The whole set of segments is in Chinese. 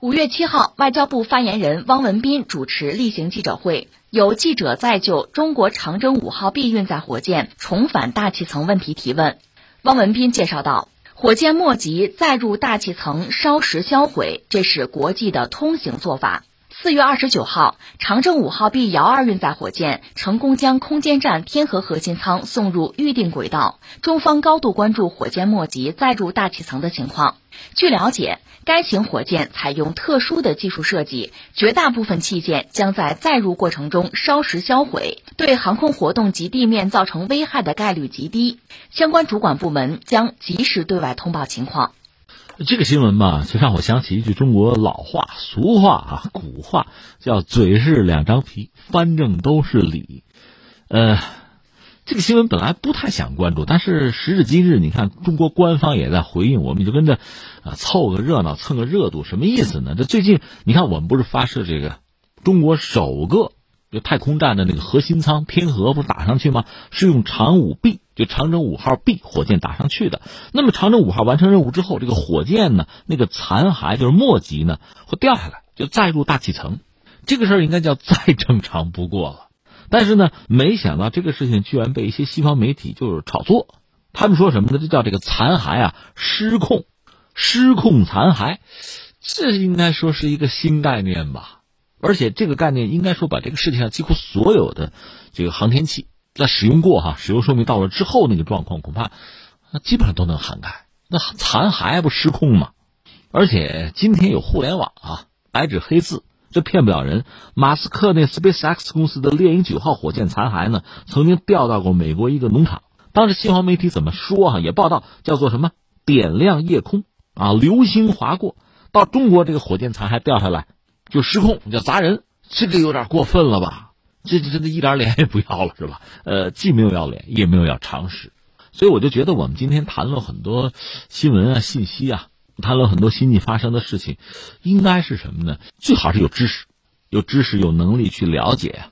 五月七号，外交部发言人汪文斌主持例行记者会，有记者在就中国长征五号 B 运载火箭重返大气层问题提问。汪文斌介绍到，火箭末级载入大气层烧蚀销毁，这是国际的通行做法。四月二十九号，长征五号 B 遥二运载火箭成功将空间站天河核心舱送入预定轨道。中方高度关注火箭末级再入大气层的情况。据了解，该型火箭采用特殊的技术设计，绝大部分器件将在载入过程中烧蚀销毁，对航空活动及地面造成危害的概率极低。相关主管部门将及时对外通报情况。这个新闻吧，就让我想起一句中国老话、俗话啊，古话叫“嘴是两张皮，翻正都是理”。呃，这个新闻本来不太想关注，但是时至今日，你看中国官方也在回应，我们就跟着啊凑个热闹、蹭个热度，什么意思呢？这最近你看，我们不是发射这个中国首个就太空站的那个核心舱天河不是打上去吗？是用长五 B。就长征五号 B 火箭打上去的，那么长征五号完成任务之后，这个火箭呢，那个残骸就是末级呢，会掉下来，就再入大气层。这个事儿应该叫再正常不过了。但是呢，没想到这个事情居然被一些西方媒体就是炒作。他们说什么呢？这叫这个残骸啊失控，失控残骸，这应该说是一个新概念吧。而且这个概念应该说把这个世界上几乎所有的这个航天器。在使用过哈，使用寿命到了之后，那个状况恐怕那基本上都能涵盖。那残骸不失控吗？而且今天有互联网啊，白纸黑字，这骗不了人。马斯克那 SpaceX 公司的猎鹰九号火箭残骸呢，曾经掉到过美国一个农场。当时新华媒体怎么说哈？也报道叫做什么“点亮夜空”啊，流星划过。到中国这个火箭残骸掉下来就失控，叫砸人，这个有点过分了吧？这这这一点脸也不要了是吧？呃，既没有要脸，也没有要常识，所以我就觉得我们今天谈论很多新闻啊、信息啊，谈论很多新近发生的事情，应该是什么呢？最好是有知识，有知识有能力去了解，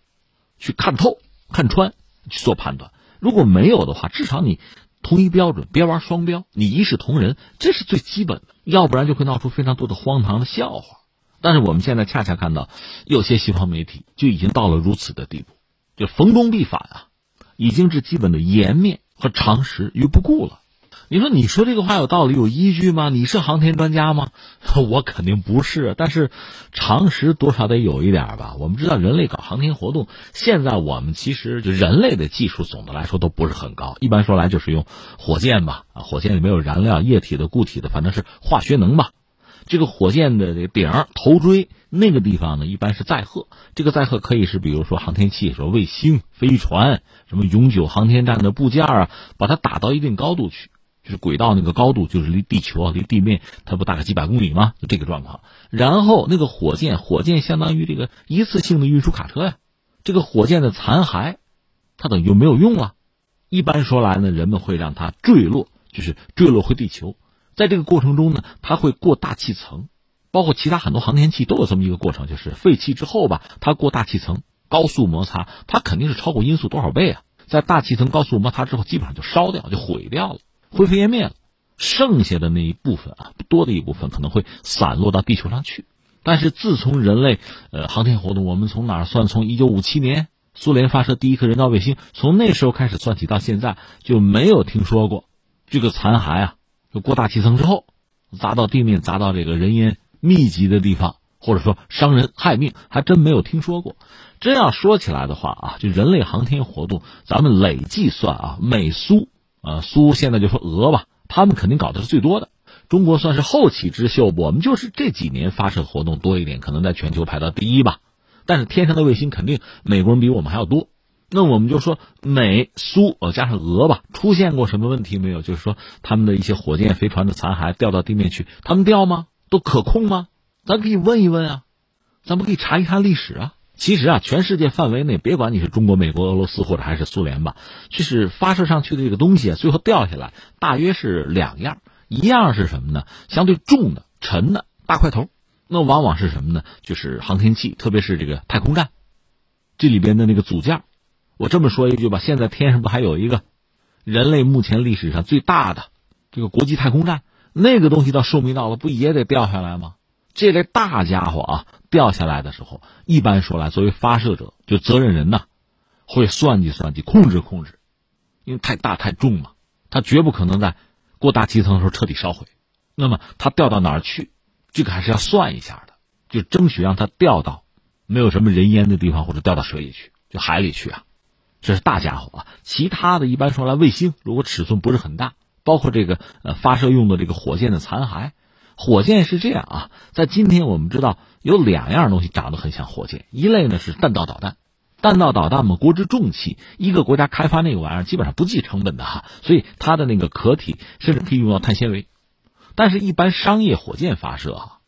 去看透、看穿，去做判断。如果没有的话，至少你同一标准，别玩双标，你一视同仁，这是最基本的。要不然就会闹出非常多的荒唐的笑话。但是我们现在恰恰看到，有些西方媒体就已经到了如此的地步，就逢中必反啊，已经是基本的颜面和常识于不顾了。你说，你说这个话有道理、有依据吗？你是航天专家吗？我肯定不是，但是常识多少得有一点吧。我们知道，人类搞航天活动，现在我们其实就人类的技术总的来说都不是很高。一般说来就是用火箭吧，啊，火箭里没有燃料、液体的、固体的，反正是化学能吧。这个火箭的这个顶头锥那个地方呢，一般是载荷。这个载荷可以是，比如说航天器、说卫星、飞船、什么永久航天站的部件啊，把它打到一定高度去，就是轨道那个高度，就是离地球啊、离地面，它不大概几百公里吗？就这个状况。然后那个火箭，火箭相当于这个一次性的运输卡车呀。这个火箭的残骸，它等于就没有用了。一般说来呢，人们会让它坠落，就是坠落回地球。在这个过程中呢，它会过大气层，包括其他很多航天器都有这么一个过程，就是废弃之后吧，它过大气层高速摩擦，它肯定是超过音速多少倍啊！在大气层高速摩擦之后，基本上就烧掉，就毁掉了，灰飞烟灭了。剩下的那一部分啊，多的一部分可能会散落到地球上去。但是自从人类呃航天活动，我们从哪儿算？从一九五七年苏联发射第一颗人造卫星，从那时候开始算起到现在，就没有听说过这个残骸啊。就过大气层之后，砸到地面，砸到这个人烟密集的地方，或者说伤人害命，还真没有听说过。真要说起来的话啊，就人类航天活动，咱们累计算啊，美苏啊苏现在就说俄吧，他们肯定搞的是最多的。中国算是后起之秀，我们就是这几年发射活动多一点，可能在全球排到第一吧。但是天上的卫星肯定美国人比我们还要多。那我们就说美苏呃加上俄吧，出现过什么问题没有？就是说他们的一些火箭、飞船的残骸掉到地面去，他们掉吗？都可控吗？咱可以问一问啊，咱们可以查一查历史啊。其实啊，全世界范围内，别管你是中国、美国、俄罗斯或者还是苏联吧，就是发射上去的这个东西啊，最后掉下来大约是两样，一样是什么呢？相对重的、沉的大块头，那往往是什么呢？就是航天器，特别是这个太空站，这里边的那个组件。我这么说一句吧，现在天上不还有一个人类目前历史上最大的这个国际太空站？那个东西到寿命到了，不也得掉下来吗？这类大家伙啊掉下来的时候，一般说来，作为发射者就责任人呐，会算计算计，控制控制，因为太大太重嘛，他绝不可能在过大气层的时候彻底烧毁。那么他掉到哪儿去，这个还是要算一下的，就争取让他掉到没有什么人烟的地方，或者掉到水里去，就海里去啊。这是大家伙啊，其他的一般说来，卫星如果尺寸不是很大，包括这个呃发射用的这个火箭的残骸，火箭是这样啊，在今天我们知道有两样东西长得很像火箭，一类呢是弹道导弹，弹道导弹嘛，国之重器，一个国家开发那个玩意儿基本上不计成本的哈，所以它的那个壳体甚至可以用到碳纤维，但是一般商业火箭发射啊，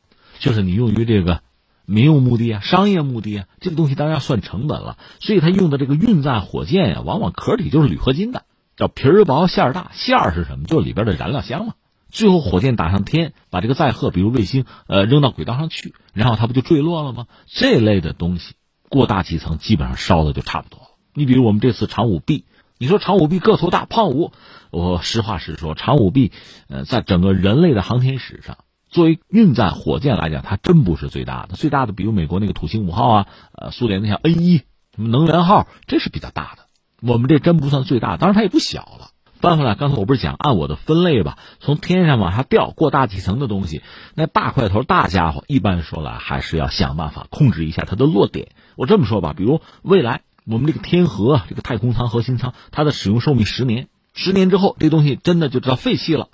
就是你用于这个。民用目的啊，商业目的啊，这个东西当然要算成本了。所以它用的这个运载火箭呀，往往壳体就是铝合金的，叫皮儿薄馅儿大。馅儿是什么？就是里边的燃料箱嘛。最后火箭打上天，把这个载荷，比如卫星，呃，扔到轨道上去，然后它不就坠落了吗？这类的东西过大气层，基本上烧的就差不多了。你比如我们这次长五 B，你说长五 B 个头大，胖五，我实话实说，长五 B，呃，在整个人类的航天史上。作为运载火箭来讲，它真不是最大的。最大的，比如美国那个土星五号啊，呃，苏联的像 N 一什么能源号，这是比较大的。我们这真不算最大，当然它也不小了。翻回来，刚才我不是讲按我的分类吧？从天上往下掉过大气层的东西，那大块头大家伙，一般说来还是要想办法控制一下它的落点。我这么说吧，比如未来我们这个天河这个太空舱核心舱，它的使用寿命十年，十年之后这东西真的就知道废弃了。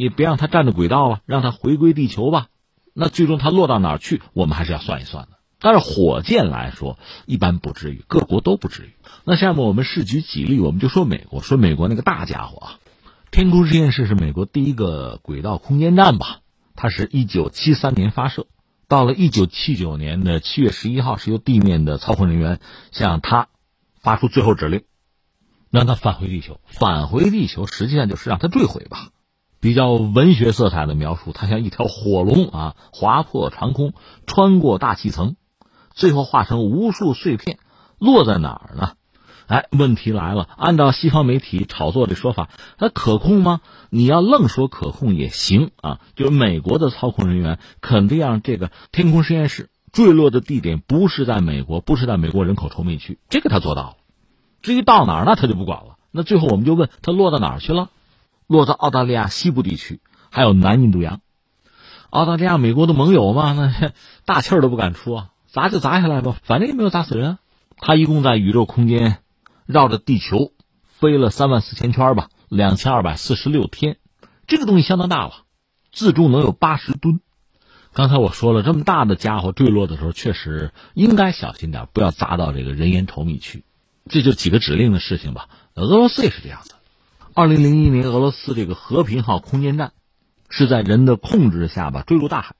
你别让它占着轨道了，让它回归地球吧。那最终它落到哪儿去，我们还是要算一算的。但是火箭来说，一般不至于，各国都不至于。那下面我们试举几例，我们就说美国，说美国那个大家伙啊，天空实验室是美国第一个轨道空间站吧？它是一九七三年发射，到了一九七九年的七月十一号，是由地面的操控人员向它发出最后指令，让它返回地球。返回地球实际上就是让它坠毁吧。比较文学色彩的描述，它像一条火龙啊，划破长空，穿过大气层，最后化成无数碎片，落在哪儿呢？哎，问题来了，按照西方媒体炒作的说法，它可控吗？你要愣说可控也行啊，就是美国的操控人员肯定让这个天空实验室坠落的地点不是在美国，不是在美国人口稠密区，这个他做到了。至于到哪儿，那他就不管了。那最后我们就问他落到哪儿去了？落到澳大利亚西部地区，还有南印度洋。澳大利亚、美国的盟友嘛，那大气儿都不敢出啊，砸就砸下来吧，反正也没有砸死人。他一共在宇宙空间绕着地球飞了三万四千圈吧，两千二百四十六天，这个东西相当大了，自重能有八十吨。刚才我说了，这么大的家伙坠落的时候，确实应该小心点，不要砸到这个人烟稠密区。这就几个指令的事情吧。俄罗斯也是这样子。二零零一年，俄罗斯这个和平号空间站是在人的控制下吧坠入大海。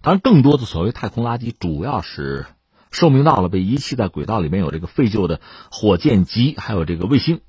当然，更多的所谓太空垃圾，主要是寿命到了被遗弃在轨道里面有这个废旧的火箭级，还有这个卫星，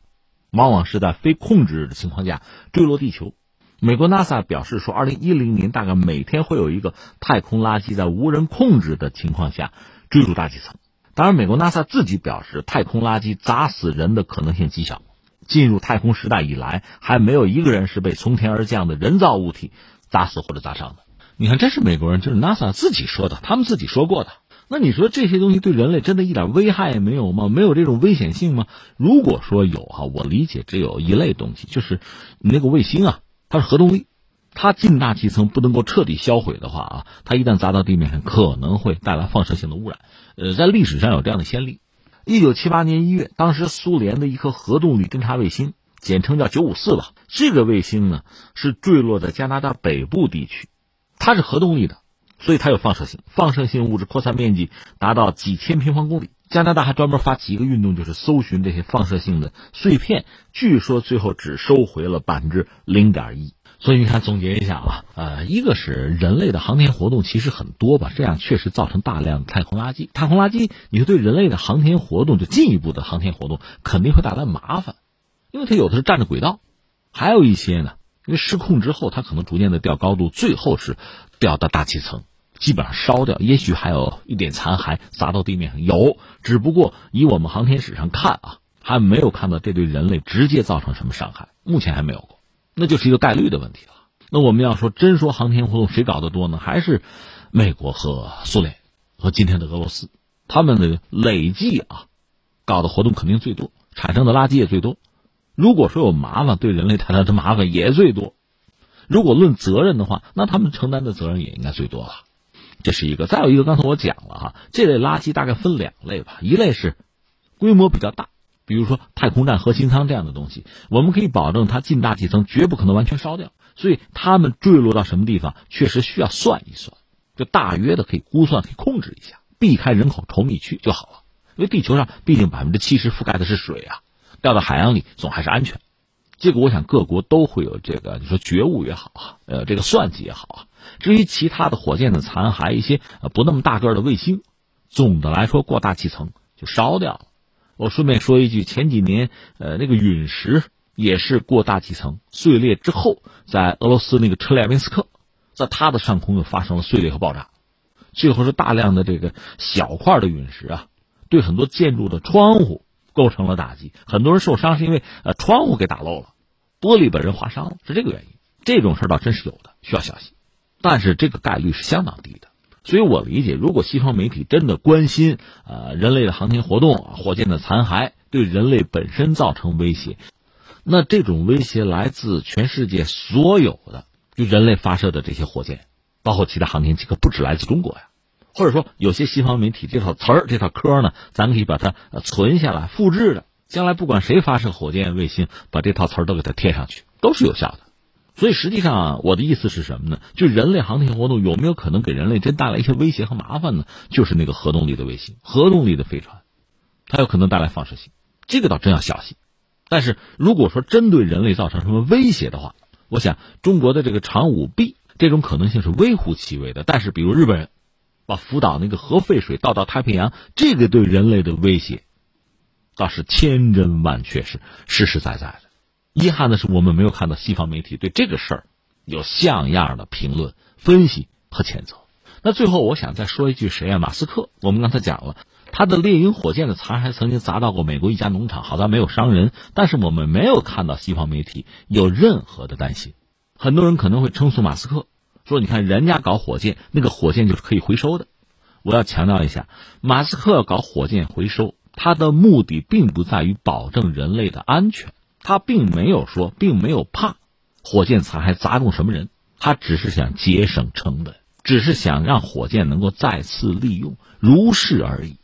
往往是在非控制的情况下坠落地球。美国 NASA 表示说，二零一零年大概每天会有一个太空垃圾在无人控制的情况下坠入大气层。当然，美国 NASA 自己表示，太空垃圾砸死人的可能性极小。进入太空时代以来，还没有一个人是被从天而降的人造物体砸死或者砸伤的。你看，这是美国人，这是 NASA 自己说的，他们自己说过的。那你说这些东西对人类真的一点危害也没有吗？没有这种危险性吗？如果说有哈，我理解只有一类东西，就是你那个卫星啊，它是核动力，它进大气层不能够彻底销毁的话啊，它一旦砸到地面上，可能会带来放射性的污染。呃，在历史上有这样的先例。一九七八年一月，当时苏联的一颗核动力侦察卫星，简称叫九五四吧。这个卫星呢是坠落在加拿大北部地区，它是核动力的，所以它有放射性，放射性物质扩散面积达到几千平方公里。加拿大还专门发起一个运动，就是搜寻这些放射性的碎片。据说最后只收回了百分之零点一。所以你看，总结一下啊，呃，一个是人类的航天活动其实很多吧，这样确实造成大量太空垃圾。太空垃圾，你说对人类的航天活动，就进一步的航天活动肯定会带来麻烦，因为它有的是占着轨道，还有一些呢，因为失控之后，它可能逐渐的掉高度，最后是掉到大气层，基本上烧掉，也许还有一点残骸砸到地面上，有，只不过以我们航天史上看啊，还没有看到这对人类直接造成什么伤害，目前还没有。那就是一个概率的问题了。那我们要说真说航天活动谁搞得多呢？还是美国和苏联和今天的俄罗斯，他们的累计啊，搞的活动肯定最多，产生的垃圾也最多。如果说有麻烦，对人类带来的麻烦也最多。如果论责任的话，那他们承担的责任也应该最多了。这是一个。再有一个，刚才我讲了哈，这类垃圾大概分两类吧，一类是规模比较大。比如说太空站核心舱这样的东西，我们可以保证它进大气层绝不可能完全烧掉，所以它们坠落到什么地方，确实需要算一算，就大约的可以估算、可以控制一下，避开人口稠密区就好了。因为地球上毕竟百分之七十覆盖的是水啊，掉到海洋里总还是安全。这个我想各国都会有这个，你说觉悟也好啊，呃，这个算计也好啊。至于其他的火箭的残骸，一些不那么大个的卫星，总的来说过大气层就烧掉了。我顺便说一句，前几年，呃，那个陨石也是过大气层碎裂之后，在俄罗斯那个车列明斯克，在它的上空又发生了碎裂和爆炸，最后是大量的这个小块的陨石啊，对很多建筑的窗户构成了打击，很多人受伤是因为呃窗户给打漏了，玻璃把人划伤了，是这个原因。这种事倒真是有的，需要小心，但是这个概率是相当低的。所以我理解，如果西方媒体真的关心呃人类的航天活动、火箭的残骸对人类本身造成威胁，那这种威胁来自全世界所有的就人类发射的这些火箭，包括其他航天器，可不止来自中国呀。或者说，有些西方媒体这套词儿、这套嗑呢，咱可以把它存下来、复制的，将来不管谁发射火箭、卫星，把这套词儿都给它贴上去，都是有效的。所以实际上，我的意思是什么呢？就人类航天活动有没有可能给人类真带来一些威胁和麻烦呢？就是那个核动力的卫星、核动力的飞船，它有可能带来放射性，这个倒真要小心。但是如果说针对人类造成什么威胁的话，我想中国的这个长五 B 这种可能性是微乎其微的。但是比如日本人把福岛那个核废水倒到太平洋，这个对人类的威胁倒是千真万确，是实实在在的。遗憾的是，我们没有看到西方媒体对这个事儿有像样的评论、分析和谴责。那最后，我想再说一句：谁啊？马斯克。我们刚才讲了，他的猎鹰火箭的残骸曾经砸到过美国一家农场，好在没有伤人。但是我们没有看到西方媒体有任何的担心。很多人可能会称诉马斯克，说：“你看人家搞火箭，那个火箭就是可以回收的。”我要强调一下，马斯克搞火箭回收，他的目的并不在于保证人类的安全。他并没有说，并没有怕火箭残骸砸中什么人，他只是想节省成本，只是想让火箭能够再次利用，如是而已。